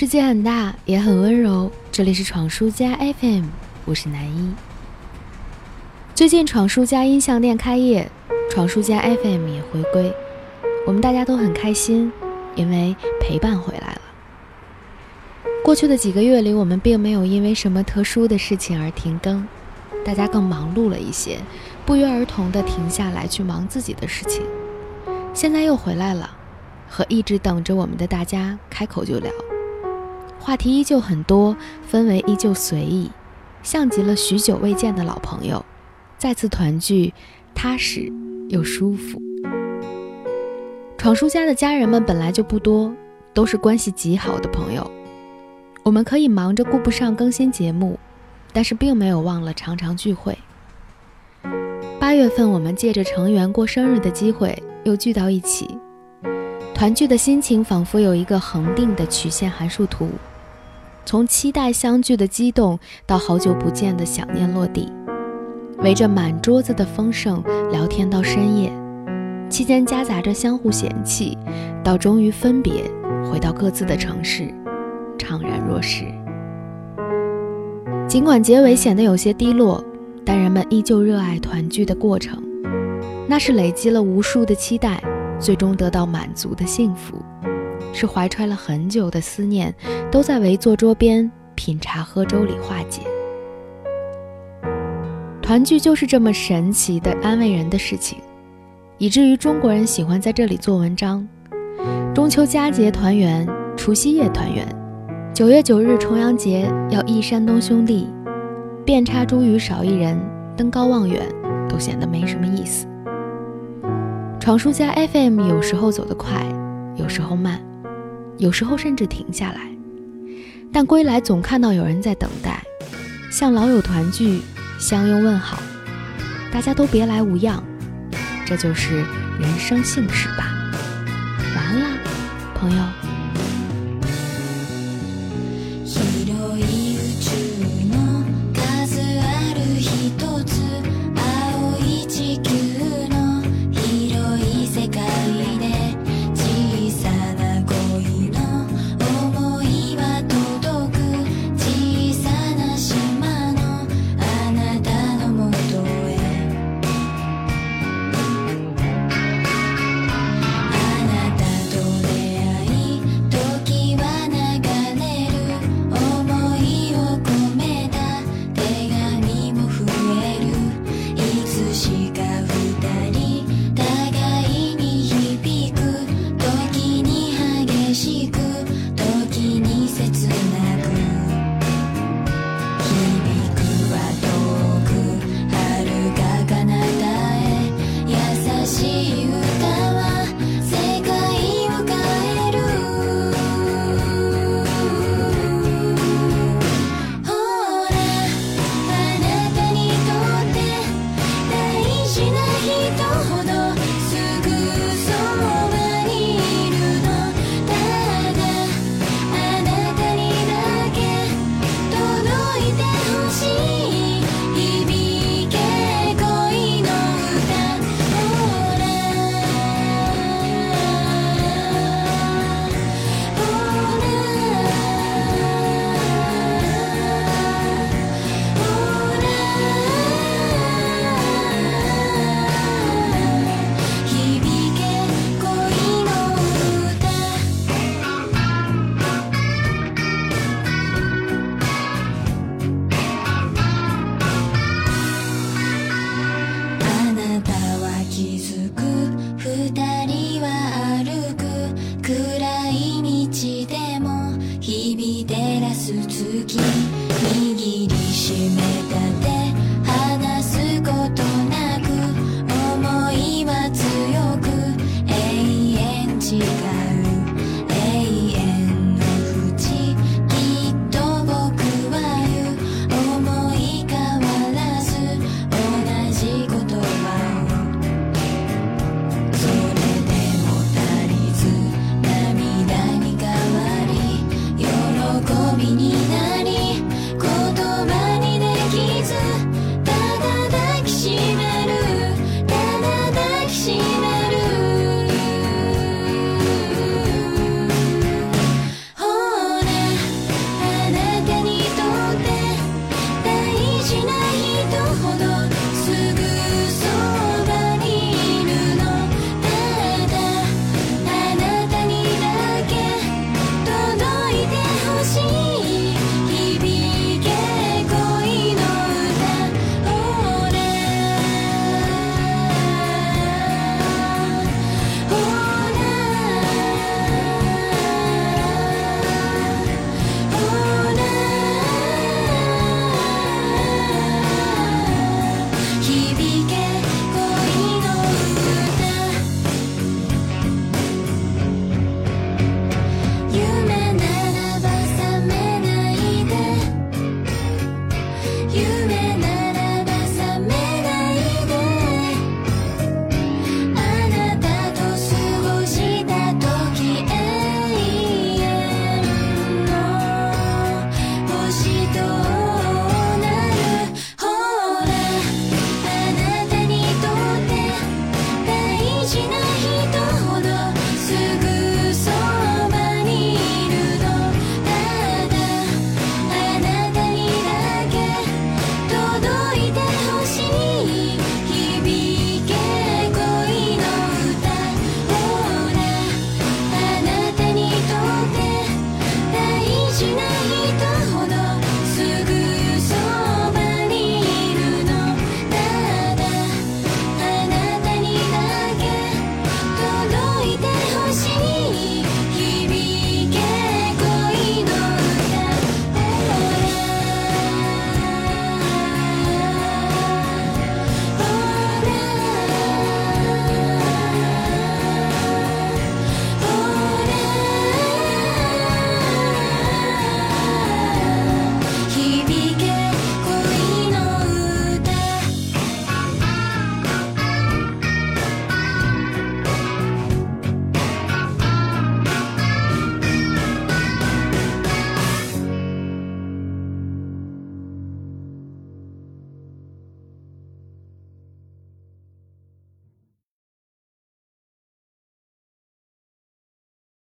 世界很大，也很温柔。这里是闯书家 FM，我是南一。最近闯书家音像店开业，闯书家 FM 也回归，我们大家都很开心，因为陪伴回来了。过去的几个月里，我们并没有因为什么特殊的事情而停更，大家更忙碌了一些，不约而同的停下来去忙自己的事情。现在又回来了，和一直等着我们的大家开口就聊。话题依旧很多，氛围依旧随意，像极了许久未见的老朋友，再次团聚，踏实又舒服。闯叔家的家人们本来就不多，都是关系极好的朋友。我们可以忙着顾不上更新节目，但是并没有忘了常常聚会。八月份，我们借着成员过生日的机会又聚到一起，团聚的心情仿佛有一个恒定的曲线函数图。从期待相聚的激动，到好久不见的想念落地，围着满桌子的丰盛聊天到深夜，期间夹杂着相互嫌弃，到终于分别，回到各自的城市，怅然若失。尽管结尾显得有些低落，但人们依旧热爱团聚的过程，那是累积了无数的期待，最终得到满足的幸福。是怀揣了很久的思念，都在围坐桌边品茶喝粥里化解。团聚就是这么神奇的安慰人的事情，以至于中国人喜欢在这里做文章。中秋佳节团圆，除夕夜团圆，九月九日重阳节要忆山东兄弟，遍插茱萸少一人，登高望远都显得没什么意思。闯书家 FM 有时候走得快，有时候慢。有时候甚至停下来，但归来总看到有人在等待，像老友团聚，相拥问好，大家都别来无恙，这就是人生幸事吧。晚安啦，朋友。二人は歩く暗い道でも日々照らす月握りしめた手離すことなく思いは強く永遠違う